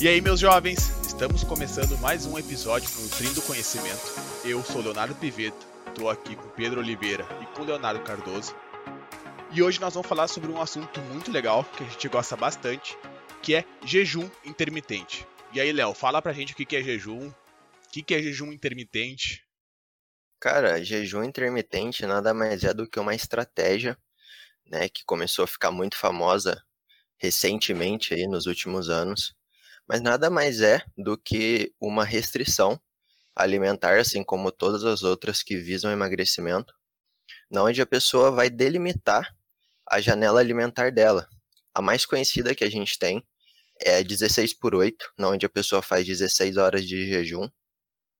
E aí, meus jovens, estamos começando mais um episódio do Nutrindo Conhecimento. Eu sou Leonardo Piveto, estou aqui com Pedro Oliveira e com Leonardo Cardoso. E hoje nós vamos falar sobre um assunto muito legal que a gente gosta bastante, que é jejum intermitente. E aí, Léo, fala pra gente o que é jejum, o que é jejum intermitente. Cara, jejum intermitente nada mais é do que uma estratégia, né, que começou a ficar muito famosa recentemente aí nos últimos anos, mas nada mais é do que uma restrição alimentar, assim como todas as outras que visam emagrecimento, na onde a pessoa vai delimitar a janela alimentar dela. A mais conhecida que a gente tem é 16 por 8, na onde a pessoa faz 16 horas de jejum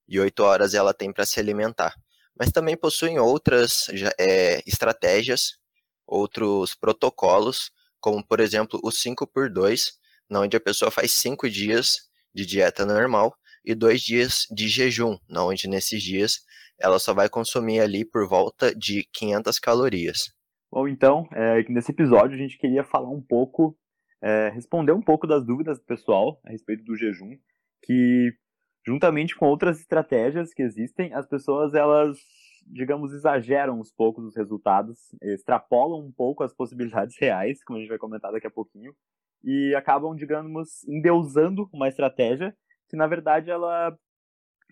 e 8 horas ela tem para se alimentar. Mas também possuem outras é, estratégias, outros protocolos, como por exemplo o 5 por 2, onde a pessoa faz cinco dias de dieta normal e dois dias de jejum, onde nesses dias ela só vai consumir ali por volta de 500 calorias. Bom, então, é, nesse episódio a gente queria falar um pouco, é, responder um pouco das dúvidas do pessoal a respeito do jejum, que juntamente com outras estratégias que existem, as pessoas elas, digamos, exageram uns poucos os resultados, extrapolam um pouco as possibilidades reais, como a gente vai comentar daqui a pouquinho, e acabam, digamos, endeusando uma estratégia que, na verdade, ela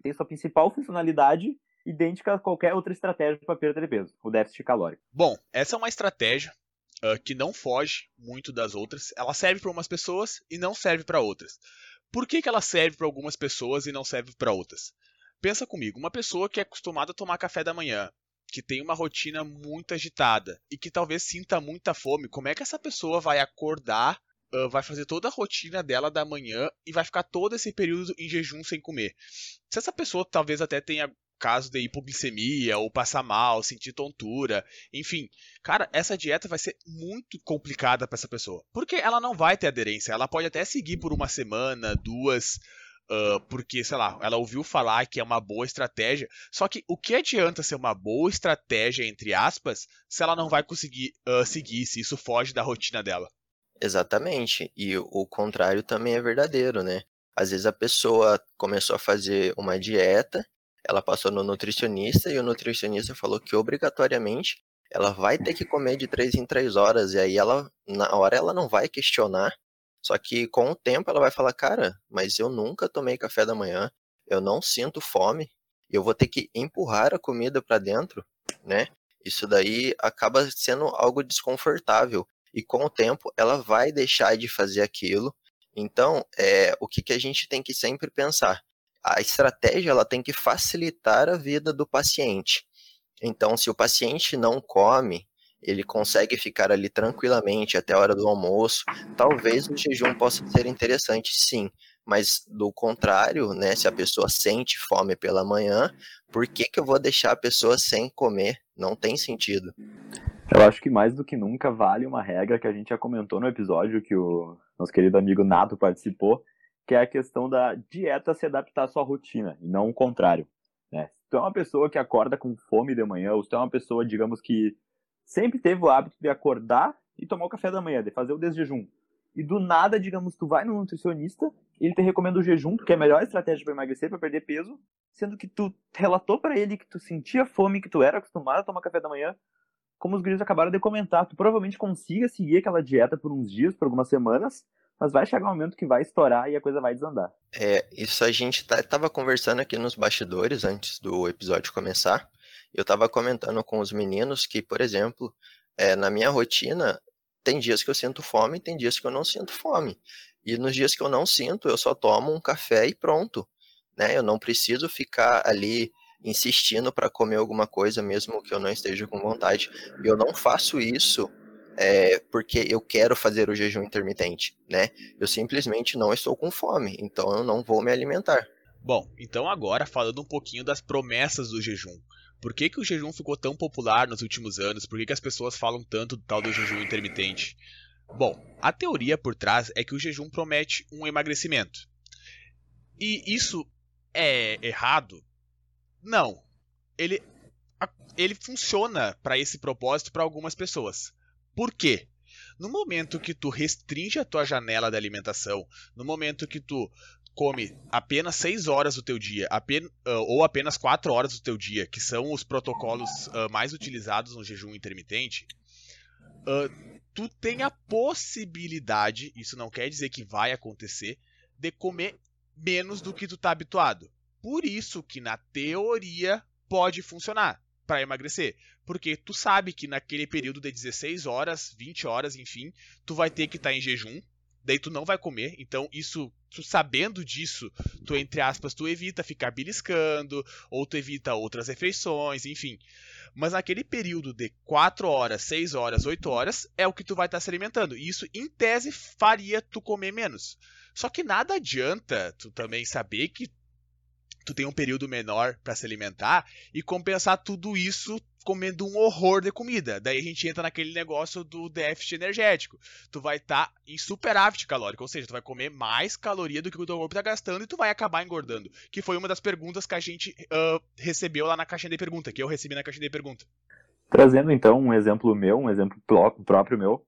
tem sua principal funcionalidade idêntica a qualquer outra estratégia para perda de peso, o déficit calórico. Bom, essa é uma estratégia uh, que não foge muito das outras. Ela serve para umas pessoas e não serve para outras. Por que, que ela serve para algumas pessoas e não serve para outras? Pensa comigo, uma pessoa que é acostumada a tomar café da manhã, que tem uma rotina muito agitada e que talvez sinta muita fome, como é que essa pessoa vai acordar uh, vai fazer toda a rotina dela da manhã e vai ficar todo esse período em jejum sem comer. Se essa pessoa talvez até tenha caso de hipoglicemia ou passar mal, sentir tontura, enfim, cara, essa dieta vai ser muito complicada para essa pessoa, porque ela não vai ter aderência. Ela pode até seguir por uma semana, duas, Uh, porque, sei lá, ela ouviu falar que é uma boa estratégia. Só que o que adianta ser uma boa estratégia, entre aspas, se ela não vai conseguir uh, seguir, se isso foge da rotina dela? Exatamente. E o contrário também é verdadeiro, né? Às vezes a pessoa começou a fazer uma dieta, ela passou no nutricionista e o nutricionista falou que obrigatoriamente ela vai ter que comer de 3 em 3 horas. E aí ela, na hora, ela não vai questionar. Só que com o tempo ela vai falar, cara, mas eu nunca tomei café da manhã, eu não sinto fome, eu vou ter que empurrar a comida para dentro, né? Isso daí acaba sendo algo desconfortável e com o tempo ela vai deixar de fazer aquilo. Então, é, o que, que a gente tem que sempre pensar? A estratégia ela tem que facilitar a vida do paciente. Então, se o paciente não come, ele consegue ficar ali tranquilamente até a hora do almoço, talvez o jejum possa ser interessante, sim. Mas do contrário, né, se a pessoa sente fome pela manhã, por que, que eu vou deixar a pessoa sem comer? Não tem sentido. Eu acho que mais do que nunca vale uma regra que a gente já comentou no episódio que o nosso querido amigo Nato participou, que é a questão da dieta se adaptar à sua rotina, e não o contrário. Né? Se tu é uma pessoa que acorda com fome de manhã, ou se tu é uma pessoa, digamos, que sempre teve o hábito de acordar e tomar o café da manhã, de fazer o desjejum, e do nada, digamos, tu vai no nutricionista, ele te recomenda o jejum, porque é a melhor estratégia para emagrecer, para perder peso, sendo que tu relatou para ele que tu sentia fome, que tu era acostumado a tomar café da manhã, como os gringos acabaram de comentar, tu provavelmente consiga seguir aquela dieta por uns dias, por algumas semanas, mas vai chegar um momento que vai estourar e a coisa vai desandar. É, isso a gente tá, tava conversando aqui nos bastidores antes do episódio começar. Eu tava comentando com os meninos que, por exemplo, é, na minha rotina, tem dias que eu sinto fome, tem dias que eu não sinto fome. E nos dias que eu não sinto, eu só tomo um café e pronto. Né? Eu não preciso ficar ali insistindo para comer alguma coisa, mesmo que eu não esteja com vontade. Eu não faço isso é, porque eu quero fazer o jejum intermitente, né? Eu simplesmente não estou com fome, então eu não vou me alimentar. Bom, então agora falando um pouquinho das promessas do jejum. Por que, que o jejum ficou tão popular nos últimos anos? Por que, que as pessoas falam tanto do tal do jejum intermitente? Bom, a teoria por trás é que o jejum promete um emagrecimento. E isso é errado não. Ele, ele funciona para esse propósito para algumas pessoas. Por quê? No momento que tu restringe a tua janela de alimentação, no momento que tu come apenas 6 horas do teu dia, apenas, uh, ou apenas 4 horas do teu dia, que são os protocolos uh, mais utilizados no jejum intermitente, uh, tu tem a possibilidade, isso não quer dizer que vai acontecer, de comer menos do que tu tá habituado. Por isso que na teoria pode funcionar para emagrecer, porque tu sabe que naquele período de 16 horas, 20 horas, enfim, tu vai ter que estar tá em jejum, daí tu não vai comer, então isso, tu sabendo disso, tu entre aspas, tu evita ficar beliscando, ou tu evita outras refeições, enfim. Mas naquele período de 4 horas, 6 horas, 8 horas, é o que tu vai estar tá se alimentando. E isso, em tese, faria tu comer menos. Só que nada adianta tu também saber que tu tem um período menor para se alimentar e compensar tudo isso comendo um horror de comida. Daí a gente entra naquele negócio do déficit energético. Tu vai estar tá em superávit calórico, ou seja, tu vai comer mais caloria do que o teu corpo está gastando e tu vai acabar engordando. Que foi uma das perguntas que a gente uh, recebeu lá na caixinha de pergunta, que eu recebi na caixinha de pergunta. Trazendo então um exemplo meu, um exemplo próprio meu.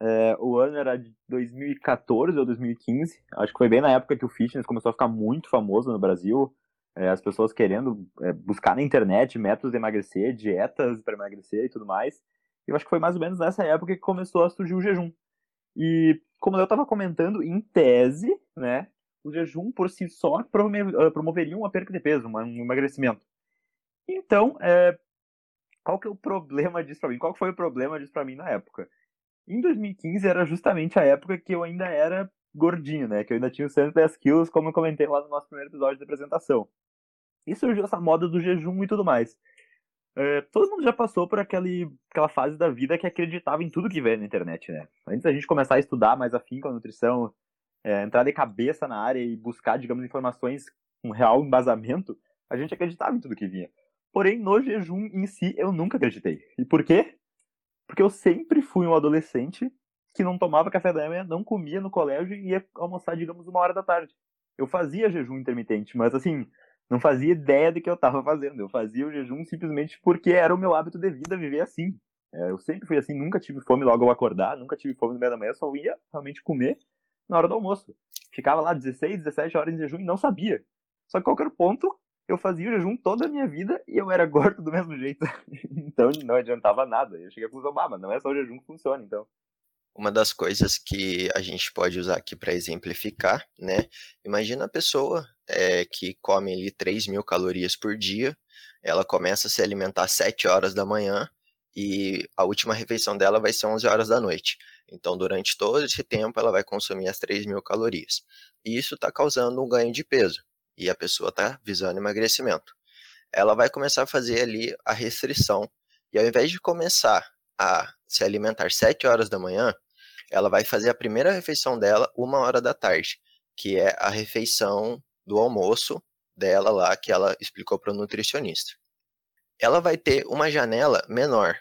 É, o ano era de 2014 ou 2015. Acho que foi bem na época que o fitness começou a ficar muito famoso no Brasil é, as pessoas querendo é, buscar na internet métodos de emagrecer, dietas para emagrecer e tudo mais. Eu acho que foi mais ou menos nessa época que começou a surgir o jejum. E como eu estava comentando, em tese, né, o jejum por si só ah, promoveria uma perda de peso, um emagrecimento. Então, é, qual que é o problema disso para mim? Qual foi o problema disso para mim na época? Em 2015 era justamente a época que eu ainda era gordinho, né? Que eu ainda tinha os 110 quilos, como eu comentei lá no nosso primeiro episódio de apresentação. E surgiu essa moda do jejum e tudo mais. É, todo mundo já passou por aquele, aquela fase da vida que acreditava em tudo que vê na internet, né? Antes da gente começar a estudar mais afim com a nutrição, é, entrar de cabeça na área e buscar, digamos, informações com real embasamento, a gente acreditava em tudo que vinha. Porém, no jejum em si, eu nunca acreditei. E por quê? Porque eu sempre fui um adolescente que não tomava café da manhã, não comia no colégio e ia almoçar, digamos, uma hora da tarde. Eu fazia jejum intermitente, mas assim, não fazia ideia do que eu estava fazendo. Eu fazia o jejum simplesmente porque era o meu hábito de vida viver assim. É, eu sempre fui assim, nunca tive fome logo ao acordar, nunca tive fome no meio da manhã, só ia realmente comer na hora do almoço. Ficava lá 16, 17 horas em jejum e não sabia. Só que qualquer ponto, eu fazia o jejum toda a minha vida e eu era gordo do mesmo jeito. então não adiantava nada. Eu cheguei a conclusão, ah, mas não é só o jejum que funciona, então. Uma das coisas que a gente pode usar aqui para exemplificar, né? Imagina a pessoa é, que come ali 3 mil calorias por dia, ela começa a se alimentar às 7 horas da manhã e a última refeição dela vai ser 11 horas da noite. Então, durante todo esse tempo, ela vai consumir as 3 mil calorias. E isso está causando um ganho de peso. E a pessoa está visando emagrecimento. Ela vai começar a fazer ali a restrição. E ao invés de começar a se alimentar 7 horas da manhã, ela vai fazer a primeira refeição dela uma hora da tarde, que é a refeição do almoço dela lá que ela explicou para o nutricionista. Ela vai ter uma janela menor.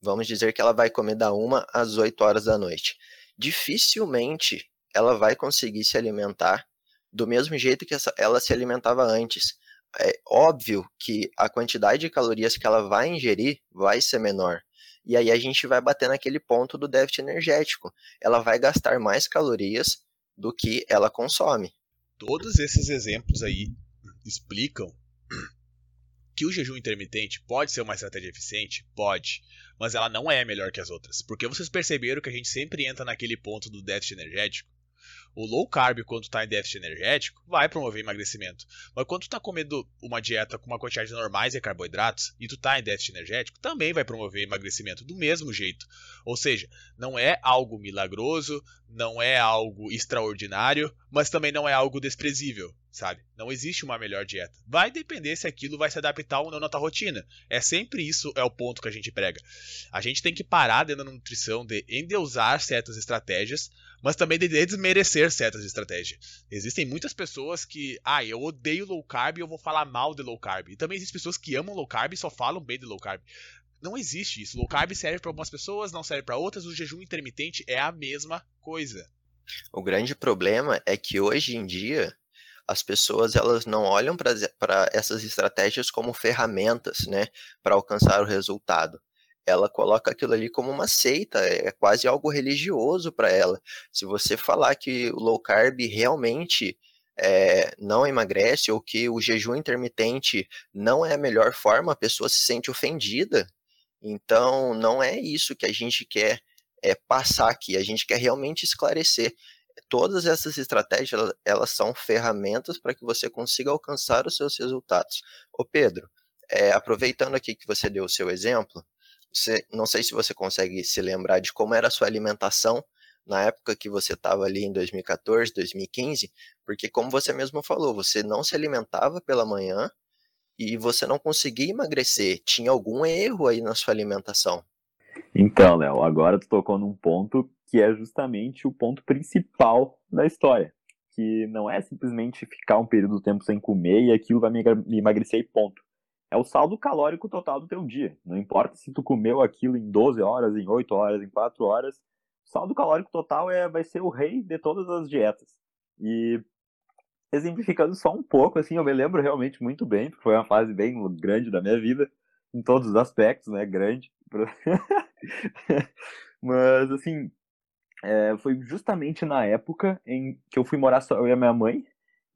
Vamos dizer que ela vai comer da uma às 8 horas da noite. Dificilmente ela vai conseguir se alimentar do mesmo jeito que ela se alimentava antes. É óbvio que a quantidade de calorias que ela vai ingerir vai ser menor, e aí a gente vai bater naquele ponto do déficit energético. Ela vai gastar mais calorias do que ela consome. Todos esses exemplos aí explicam que o jejum intermitente pode ser uma estratégia eficiente? Pode. Mas ela não é melhor que as outras. Porque vocês perceberam que a gente sempre entra naquele ponto do déficit energético? O low carb, quando está em déficit energético, vai promover emagrecimento. Mas quando tu tá comendo uma dieta com uma quantidade normais de carboidratos e tu tá em déficit energético, também vai promover emagrecimento do mesmo jeito. Ou seja, não é algo milagroso, não é algo extraordinário, mas também não é algo desprezível, sabe? Não existe uma melhor dieta. Vai depender se aquilo vai se adaptar ou não na tua rotina. É sempre isso é o ponto que a gente prega. A gente tem que parar dentro da nutrição de endeusar certas estratégias mas também de desmerecer certas estratégias. Existem muitas pessoas que, ah, eu odeio low carb e eu vou falar mal de low carb. E também existem pessoas que amam low carb e só falam bem de low carb. Não existe isso. Low carb serve para algumas pessoas, não serve para outras. O jejum intermitente é a mesma coisa. O grande problema é que hoje em dia as pessoas elas não olham para essas estratégias como ferramentas, né, para alcançar o resultado ela coloca aquilo ali como uma seita, é quase algo religioso para ela. Se você falar que o low carb realmente é, não emagrece ou que o jejum intermitente não é a melhor forma, a pessoa se sente ofendida. Então, não é isso que a gente quer é, passar aqui, a gente quer realmente esclarecer. Todas essas estratégias, elas, elas são ferramentas para que você consiga alcançar os seus resultados. Ô Pedro, é, aproveitando aqui que você deu o seu exemplo, você, não sei se você consegue se lembrar de como era a sua alimentação na época que você estava ali em 2014, 2015, porque como você mesmo falou, você não se alimentava pela manhã e você não conseguia emagrecer. Tinha algum erro aí na sua alimentação? Então, Léo, agora tu tocou num ponto que é justamente o ponto principal da história, que não é simplesmente ficar um período de tempo sem comer e aquilo vai me emagrecer e ponto é o saldo calórico total do teu dia. Não importa se tu comeu aquilo em 12 horas, em 8 horas, em 4 horas, o saldo calórico total é, vai ser o rei de todas as dietas. E exemplificando só um pouco, assim, eu me lembro realmente muito bem, porque foi uma fase bem grande da minha vida, em todos os aspectos, né, grande. Mas, assim, é, foi justamente na época em que eu fui morar só eu e a minha mãe,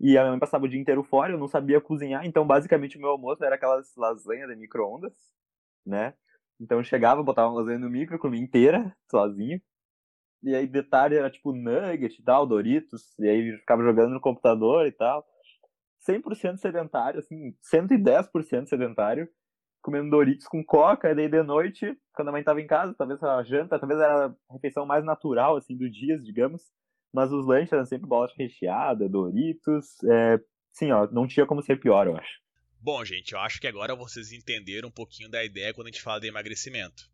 e a minha mãe passava o dia inteiro fora, eu não sabia cozinhar, então basicamente o meu almoço era aquelas lasanhas de micro-ondas, né? Então eu chegava, botava uma lasanha no micro, comia inteira, sozinho. E aí detalhe era tipo nugget e tal, Doritos, e aí ficava jogando no computador e tal. 100% sedentário, assim, 110% sedentário, comendo Doritos com coca, e daí de noite, quando a mãe tava em casa, talvez a janta, talvez era a refeição mais natural, assim, do dia, digamos, mas os lanches eram sempre bolacha recheada, Doritos. É, sim, ó, não tinha como ser pior, eu acho. Bom, gente, eu acho que agora vocês entenderam um pouquinho da ideia quando a gente fala de emagrecimento.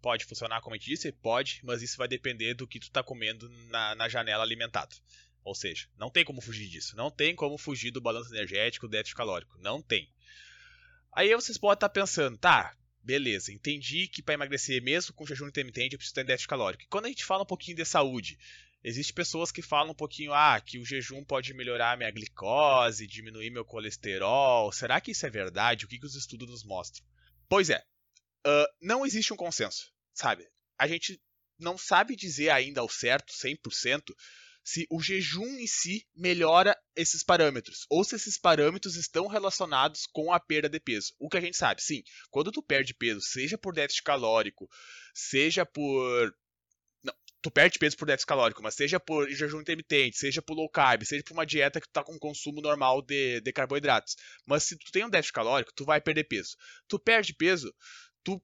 Pode funcionar como a gente disse? Pode, mas isso vai depender do que tu tá comendo na, na janela alimentado. Ou seja, não tem como fugir disso. Não tem como fugir do balanço energético, do déficit calórico. Não tem. Aí vocês podem estar tá pensando, tá, beleza, entendi que para emagrecer mesmo com jejum intermitente eu preciso ter déficit calórico. E quando a gente fala um pouquinho de saúde, Existem pessoas que falam um pouquinho, ah, que o jejum pode melhorar minha glicose, diminuir meu colesterol. Será que isso é verdade? O que, que os estudos nos mostram? Pois é, uh, não existe um consenso, sabe? A gente não sabe dizer ainda ao certo, 100%, se o jejum em si melhora esses parâmetros, ou se esses parâmetros estão relacionados com a perda de peso. O que a gente sabe, sim, quando tu perde peso, seja por déficit calórico, seja por tu perde peso por déficit calórico, mas seja por jejum intermitente, seja por low carb, seja por uma dieta que tu tá com consumo normal de, de carboidratos. Mas se tu tem um déficit calórico, tu vai perder peso. Tu perde peso, tu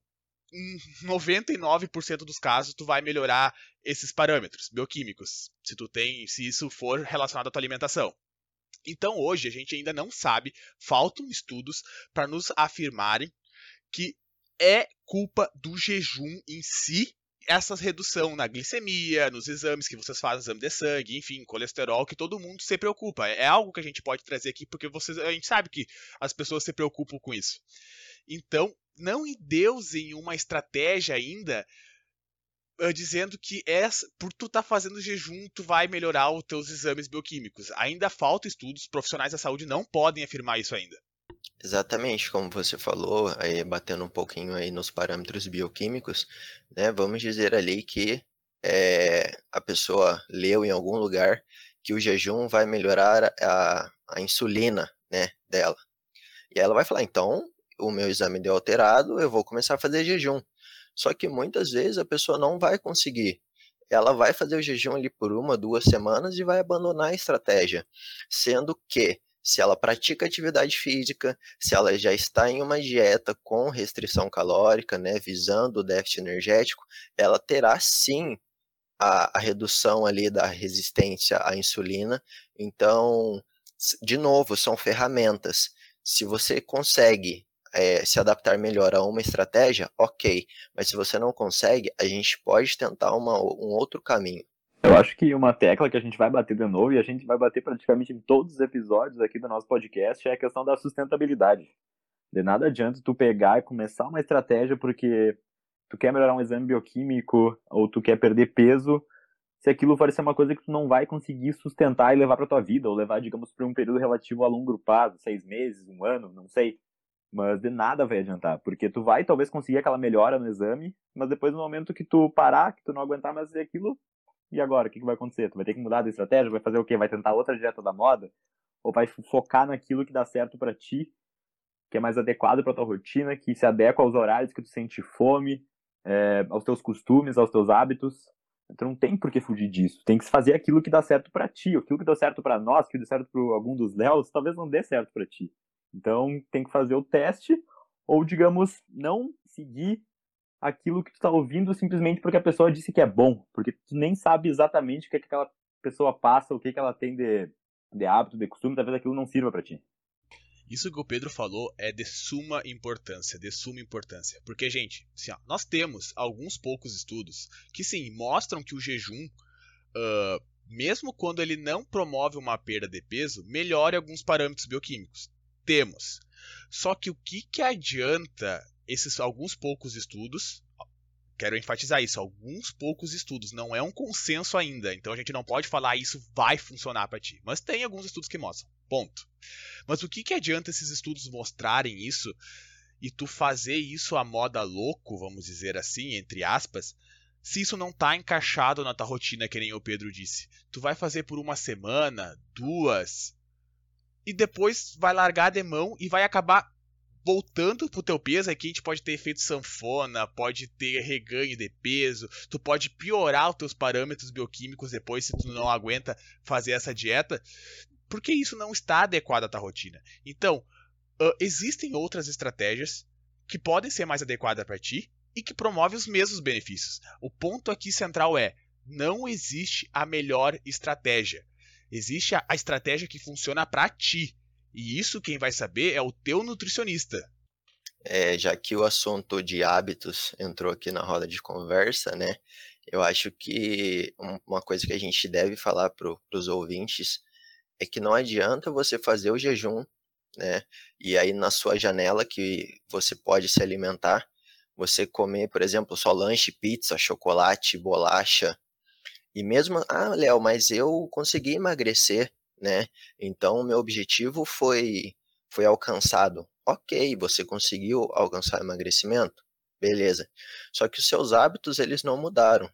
em 99% dos casos tu vai melhorar esses parâmetros bioquímicos, se tu tem, se isso for relacionado à tua alimentação. Então hoje a gente ainda não sabe, faltam estudos para nos afirmarem que é culpa do jejum em si essa redução na glicemia, nos exames que vocês fazem, exame de sangue, enfim, colesterol, que todo mundo se preocupa. É algo que a gente pode trazer aqui porque vocês, a gente sabe que as pessoas se preocupam com isso. Então, não endeusem uma estratégia ainda uh, dizendo que essa, por tu estar tá fazendo jejum, tu vai melhorar os teus exames bioquímicos. Ainda falta estudos, profissionais da saúde não podem afirmar isso ainda. Exatamente, como você falou, aí batendo um pouquinho aí nos parâmetros bioquímicos, né? Vamos dizer ali que é, a pessoa leu em algum lugar que o jejum vai melhorar a, a insulina, né, dela. E ela vai falar, então, o meu exame deu alterado, eu vou começar a fazer jejum. Só que muitas vezes a pessoa não vai conseguir. Ela vai fazer o jejum ali por uma, duas semanas e vai abandonar a estratégia. Sendo que se ela pratica atividade física, se ela já está em uma dieta com restrição calórica, né, visando o déficit energético, ela terá sim a, a redução ali da resistência à insulina. Então, de novo, são ferramentas. Se você consegue é, se adaptar melhor a uma estratégia, ok. Mas se você não consegue, a gente pode tentar uma, um outro caminho. Eu acho que uma tecla que a gente vai bater de novo, e a gente vai bater praticamente em todos os episódios aqui do nosso podcast, é a questão da sustentabilidade. De nada adianta tu pegar e começar uma estratégia porque tu quer melhorar um exame bioquímico ou tu quer perder peso, se aquilo for ser uma coisa que tu não vai conseguir sustentar e levar para tua vida, ou levar, digamos, para um período relativo a longo prazo, seis meses, um ano, não sei. Mas de nada vai adiantar, porque tu vai talvez conseguir aquela melhora no exame, mas depois no momento que tu parar, que tu não aguentar mais aquilo, e agora? O que, que vai acontecer? Tu vai ter que mudar de estratégia? Vai fazer o quê? Vai tentar outra dieta da moda? Ou vai focar naquilo que dá certo para ti, que é mais adequado para tua rotina, que se adequa aos horários que tu sente fome, é, aos teus costumes, aos teus hábitos? Então não tem por que fugir disso. Tem que fazer aquilo que dá certo para ti. Aquilo que deu certo para nós, que deu certo para algum dos Léos, talvez não dê certo para ti. Então tem que fazer o teste ou digamos não seguir aquilo que tu tá ouvindo simplesmente porque a pessoa disse que é bom, porque tu nem sabe exatamente o que, é que aquela pessoa passa, o que, é que ela tem de, de hábito, de costume, talvez aquilo não sirva para ti. Isso que o Pedro falou é de suma importância, de suma importância. Porque, gente, assim, ó, nós temos alguns poucos estudos que, sim, mostram que o jejum, uh, mesmo quando ele não promove uma perda de peso, melhora alguns parâmetros bioquímicos temos. Só que o que, que adianta esses alguns poucos estudos? Quero enfatizar isso, alguns poucos estudos, não é um consenso ainda, então a gente não pode falar ah, isso vai funcionar para ti, mas tem alguns estudos que mostram. Ponto. Mas o que, que adianta esses estudos mostrarem isso e tu fazer isso a moda louco, vamos dizer assim, entre aspas, se isso não tá encaixado na tua rotina, que nem o Pedro disse. Tu vai fazer por uma semana, duas, e depois vai largar de mão e vai acabar voltando pro teu peso, aqui a gente pode ter efeito sanfona, pode ter reganho de peso, tu pode piorar os teus parâmetros bioquímicos depois se tu não aguenta fazer essa dieta, porque isso não está adequado à tua rotina. Então, uh, existem outras estratégias que podem ser mais adequadas para ti e que promovem os mesmos benefícios. O ponto aqui central é: não existe a melhor estratégia. Existe a, a estratégia que funciona para ti. E isso quem vai saber é o teu nutricionista. É, já que o assunto de hábitos entrou aqui na roda de conversa, né? Eu acho que uma coisa que a gente deve falar para os ouvintes é que não adianta você fazer o jejum, né? E aí na sua janela que você pode se alimentar, você comer, por exemplo, só lanche, pizza, chocolate, bolacha, e mesmo, ah, Léo, mas eu consegui emagrecer, né? Então, o meu objetivo foi, foi alcançado. Ok, você conseguiu alcançar emagrecimento? Beleza. Só que os seus hábitos, eles não mudaram.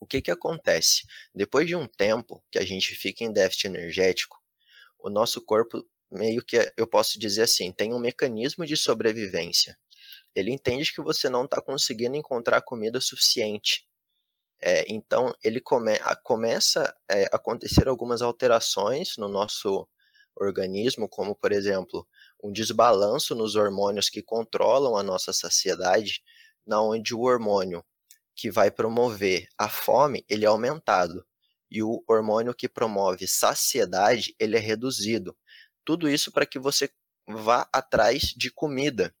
O que que acontece? Depois de um tempo que a gente fica em déficit energético, o nosso corpo meio que, eu posso dizer assim, tem um mecanismo de sobrevivência. Ele entende que você não está conseguindo encontrar comida suficiente. É, então, ele come, a, começa é, a acontecer algumas alterações no nosso organismo, como, por exemplo, um desbalanço nos hormônios que controlam a nossa saciedade, na onde o hormônio que vai promover a fome, ele é aumentado, e o hormônio que promove saciedade, ele é reduzido. Tudo isso para que você vá atrás de comida.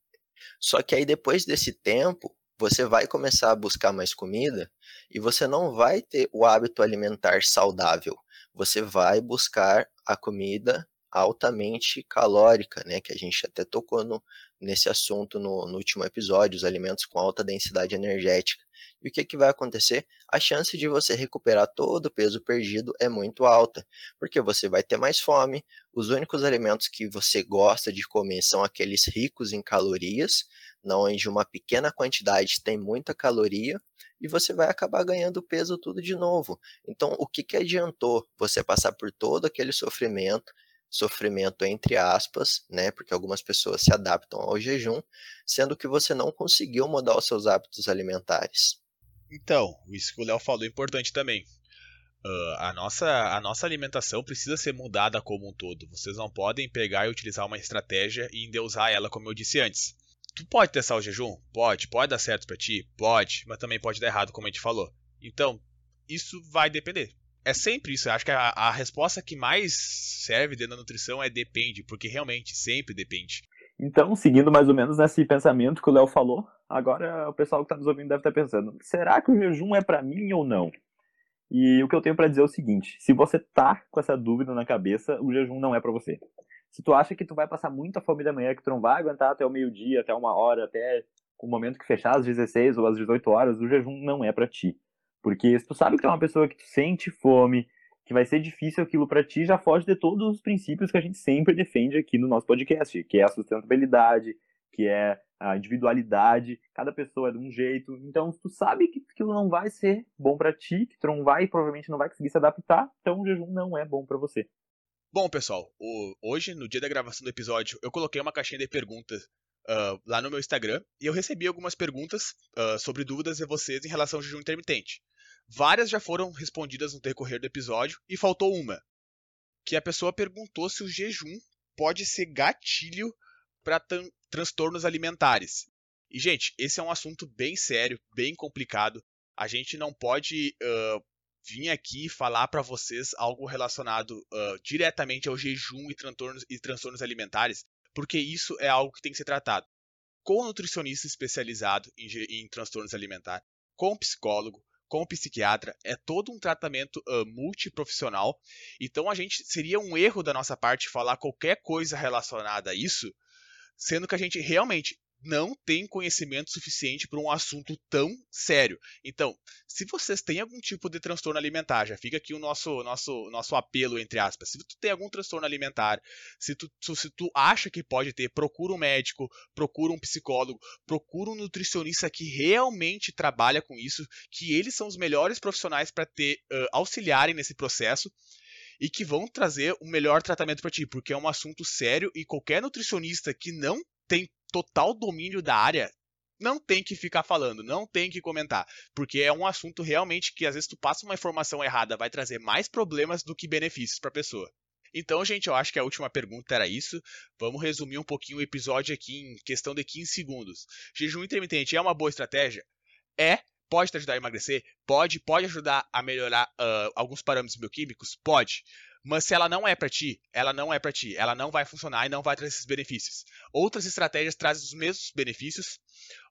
Só que aí depois desse tempo, você vai começar a buscar mais comida e você não vai ter o hábito alimentar saudável. Você vai buscar a comida altamente calórica, né? Que a gente até tocou no, nesse assunto no, no, último episódio, os alimentos com alta densidade energética. E o que, que vai acontecer? A chance de você recuperar todo o peso perdido é muito alta, porque você vai ter mais fome, os únicos alimentos que você gosta de comer são aqueles ricos em calorias, onde uma pequena quantidade tem muita caloria, e você vai acabar ganhando peso tudo de novo. Então, o que, que adiantou você passar por todo aquele sofrimento, sofrimento entre aspas, né? Porque algumas pessoas se adaptam ao jejum, sendo que você não conseguiu mudar os seus hábitos alimentares. Então, isso que o Léo falou é importante também. Uh, a, nossa, a nossa alimentação precisa ser mudada como um todo. Vocês não podem pegar e utilizar uma estratégia e endeusar ela, como eu disse antes. Tu pode testar o jejum? Pode. Pode dar certo para ti? Pode. Mas também pode dar errado, como a gente falou. Então, isso vai depender. É sempre isso. Eu acho que a, a resposta que mais serve dentro da nutrição é depende, porque realmente sempre depende. Então, seguindo mais ou menos nesse pensamento que o Léo falou, agora o pessoal que está nos ouvindo deve estar tá pensando: será que o jejum é para mim ou não? E o que eu tenho para dizer é o seguinte: se você tá com essa dúvida na cabeça, o jejum não é para você. Se tu acha que tu vai passar muita fome da manhã, que tu não vai aguentar até o meio-dia, até uma hora, até o momento que fechar às 16 ou às 18 horas, o jejum não é para ti. Porque se tu sabe que tu é uma pessoa que tu sente fome, que vai ser difícil aquilo para ti, já foge de todos os princípios que a gente sempre defende aqui no nosso podcast, que é a sustentabilidade, que é a individualidade, cada pessoa é de um jeito. Então, tu sabe que aquilo não vai ser bom para ti, que tu não vai, provavelmente não vai conseguir se adaptar, então o jejum não é bom para você. Bom, pessoal, o, hoje, no dia da gravação do episódio, eu coloquei uma caixinha de perguntas uh, lá no meu Instagram e eu recebi algumas perguntas uh, sobre dúvidas de vocês em relação ao jejum intermitente. Várias já foram respondidas no decorrer do episódio e faltou uma, que a pessoa perguntou se o jejum pode ser gatilho para transtornos alimentares. E, gente, esse é um assunto bem sério, bem complicado. A gente não pode uh, vir aqui falar para vocês algo relacionado uh, diretamente ao jejum e transtornos, e transtornos alimentares, porque isso é algo que tem que ser tratado com um nutricionista especializado em, em transtornos alimentares, com um psicólogo, com o psiquiatra, é todo um tratamento uh, multiprofissional. Então a gente seria um erro da nossa parte falar qualquer coisa relacionada a isso, sendo que a gente realmente não tem conhecimento suficiente para um assunto tão sério. Então, se vocês têm algum tipo de transtorno alimentar, já fica aqui o nosso nosso nosso apelo entre aspas. Se tu tem algum transtorno alimentar, se tu se tu acha que pode ter, procura um médico, procura um psicólogo, procura um nutricionista que realmente trabalha com isso, que eles são os melhores profissionais para ter uh, auxiliarem nesse processo e que vão trazer o melhor tratamento para ti, porque é um assunto sério e qualquer nutricionista que não tem total domínio da área, não tem que ficar falando, não tem que comentar, porque é um assunto realmente que às vezes tu passa uma informação errada, vai trazer mais problemas do que benefícios para a pessoa. Então, gente, eu acho que a última pergunta era isso. Vamos resumir um pouquinho o episódio aqui em questão de 15 segundos. Jejum intermitente é uma boa estratégia? É. Pode te ajudar a emagrecer? Pode. Pode ajudar a melhorar uh, alguns parâmetros bioquímicos? Pode. Mas se ela não é para ti, ela não é para ti, ela não vai funcionar e não vai trazer esses benefícios. Outras estratégias trazem os mesmos benefícios,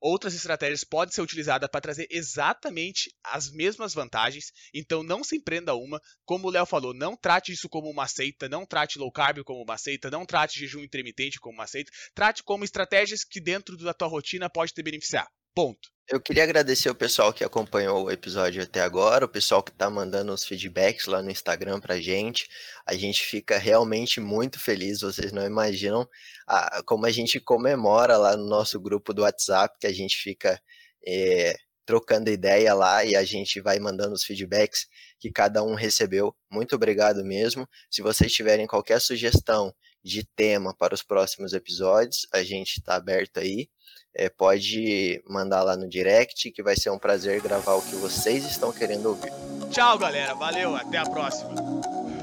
outras estratégias podem ser utilizadas para trazer exatamente as mesmas vantagens, então não se empreenda uma. Como o Léo falou, não trate isso como uma seita, não trate low carb como uma seita, não trate jejum intermitente como uma seita, trate como estratégias que dentro da tua rotina pode te beneficiar. Ponto. Eu queria agradecer o pessoal que acompanhou o episódio até agora, o pessoal que está mandando os feedbacks lá no Instagram pra gente. A gente fica realmente muito feliz, vocês não imaginam a, como a gente comemora lá no nosso grupo do WhatsApp, que a gente fica é, trocando ideia lá e a gente vai mandando os feedbacks que cada um recebeu. Muito obrigado mesmo. Se vocês tiverem qualquer sugestão de tema para os próximos episódios, a gente está aberto aí é, pode mandar lá no direct, que vai ser um prazer gravar o que vocês estão querendo ouvir. Tchau, galera. Valeu. Até a próxima.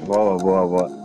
Boa, boa, boa.